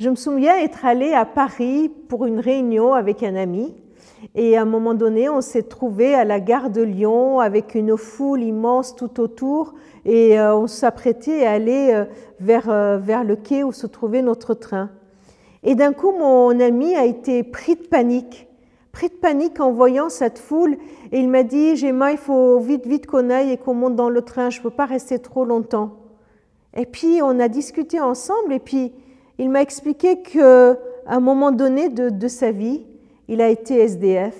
Je me souviens être allée à Paris pour une réunion avec un ami. Et à un moment donné, on s'est trouvé à la gare de Lyon avec une foule immense tout autour et euh, on s'apprêtait à aller euh, vers, euh, vers le quai où se trouvait notre train. Et d'un coup, mon ami a été pris de panique, pris de panique en voyant cette foule et il m'a dit, Gemma, il faut vite, vite qu'on aille et qu'on monte dans le train, je ne peux pas rester trop longtemps. Et puis on a discuté ensemble et puis il m'a expliqué qu'à un moment donné de, sa vie, il a été SDF.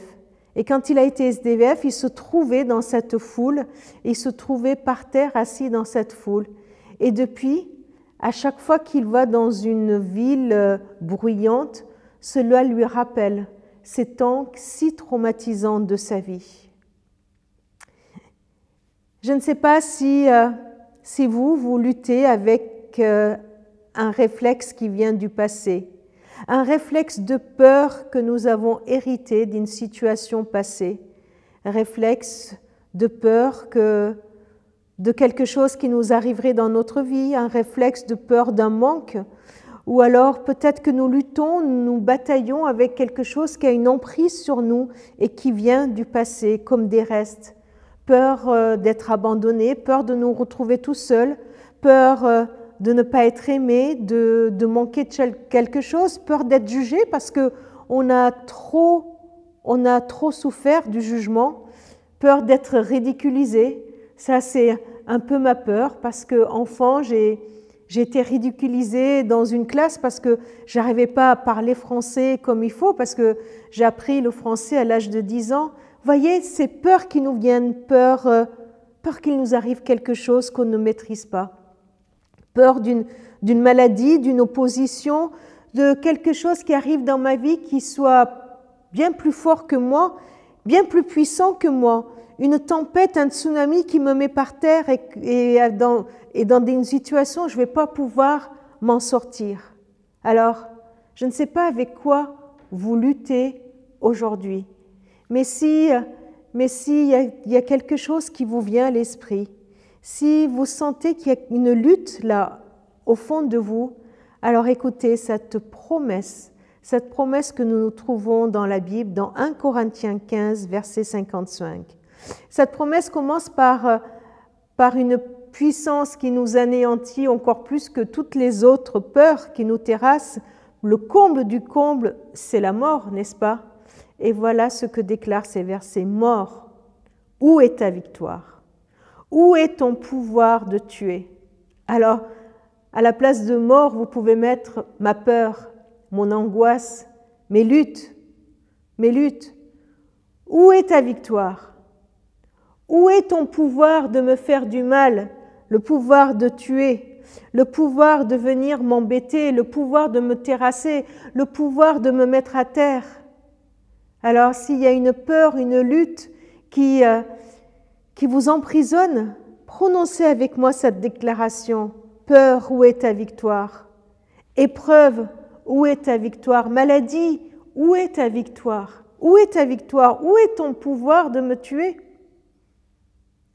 Et quand il a été SDF, il se trouvait dans cette foule, il se trouvait par terre assis dans cette foule. Et depuis, à chaque fois qu'il va dans une ville euh, bruyante, cela lui rappelle ces temps si traumatisants de sa vie. Je ne sais pas si, euh, si vous, vous luttez avec euh, un réflexe qui vient du passé, un réflexe de peur que nous avons hérité d'une situation passée, un réflexe de peur que de quelque chose qui nous arriverait dans notre vie, un réflexe de peur d'un manque, ou alors peut-être que nous luttons, nous bataillons avec quelque chose qui a une emprise sur nous et qui vient du passé, comme des restes. Peur euh, d'être abandonné, peur de nous retrouver tout seuls, peur euh, de ne pas être aimé, de, de manquer de quelque chose, peur d'être jugé parce que on a trop, on a trop souffert du jugement, peur d'être ridiculisé. Ça, c'est un peu ma peur parce que enfant, j'ai été ridiculisée dans une classe parce que j'arrivais pas à parler français comme il faut, parce que j'ai appris le français à l'âge de 10 ans. Voyez, c'est peur qui nous viennent, peur, euh, peur qu'il nous arrive quelque chose qu'on ne maîtrise pas peur d'une maladie, d'une opposition, de quelque chose qui arrive dans ma vie qui soit bien plus fort que moi, bien plus puissant que moi. Une tempête, un tsunami qui me met par terre et, dans, et dans une situation où je ne vais pas pouvoir m'en sortir. Alors, je ne sais pas avec quoi vous luttez aujourd'hui, mais si mais s'il y, y, a quelque chose qui vous vient à l'esprit, si vous sentez qu'il y a une lutte là au fond de vous, alors écoutez cette promesse, cette promesse que nous nous trouvons dans la Bible, dans 1 Corinthiens 15, verset 55. Cette promesse commence par, euh, par une puissance qui nous anéantit encore plus que toutes les autres peurs qui nous terrassent. Le comble du comble, c'est la mort, n'est-ce pas? Et voilà ce que déclarent ces versets. Mort, où est ta victoire? Où est ton pouvoir de tuer? Alors, à la place de mort, vous pouvez mettre ma peur, mon angoisse, mes luttes, mes luttes. Où est ta victoire? Où est ton pouvoir de me faire du mal, le pouvoir de tuer, le pouvoir de venir m'embêter, le pouvoir de me terrasser, le pouvoir de me mettre à terre. Alors s'il y a une peur, une lutte qui, euh, qui vous emprisonne, prononcez avec moi cette déclaration. Peur, où est ta victoire? Épreuve, où est ta victoire? Maladie, où est ta victoire? Où est ta victoire? Où est ton pouvoir de me tuer?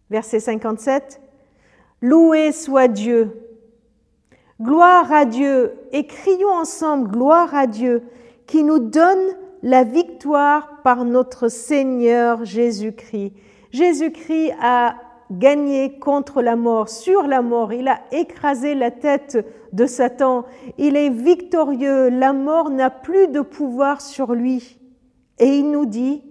Verset 57. Loué soit Dieu. Gloire à Dieu et crions ensemble gloire à Dieu qui nous donne la victoire par notre Seigneur Jésus-Christ. Jésus-Christ a gagné contre la mort, sur la mort. Il a écrasé la tête de Satan. Il est victorieux. La mort n'a plus de pouvoir sur lui. Et il nous dit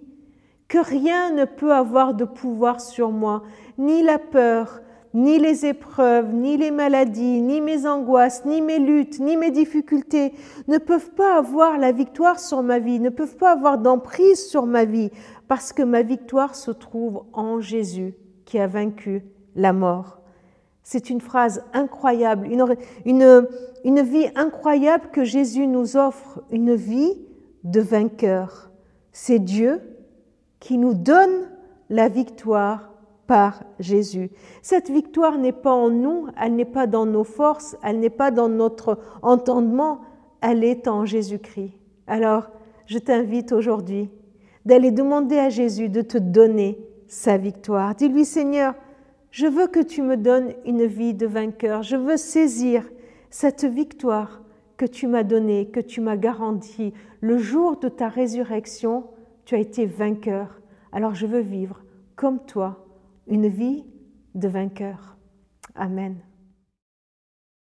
que rien ne peut avoir de pouvoir sur moi, ni la peur, ni les épreuves, ni les maladies, ni mes angoisses, ni mes luttes, ni mes difficultés ne peuvent pas avoir la victoire sur ma vie, ne peuvent pas avoir d'emprise sur ma vie, parce que ma victoire se trouve en Jésus qui a vaincu la mort. C'est une phrase incroyable, une, une, une, vie incroyable que Jésus nous offre, une vie de vainqueur. C'est Dieu qui nous donne la victoire par Jésus. Cette victoire n'est pas en nous, elle n'est pas dans nos forces, elle n'est pas dans notre entendement, elle est en Jésus-Christ. Alors, je t'invite aujourd'hui d'aller demander à Jésus de te donner sa victoire. Dis-lui, Seigneur, je veux que tu me donnes une vie de vainqueur. Je veux saisir cette victoire que tu m'as donné, que tu m'as garanti. Le jour de ta résurrection, tu as été vainqueur. Alors je veux vivre comme toi, une vie de vainqueur. Amen.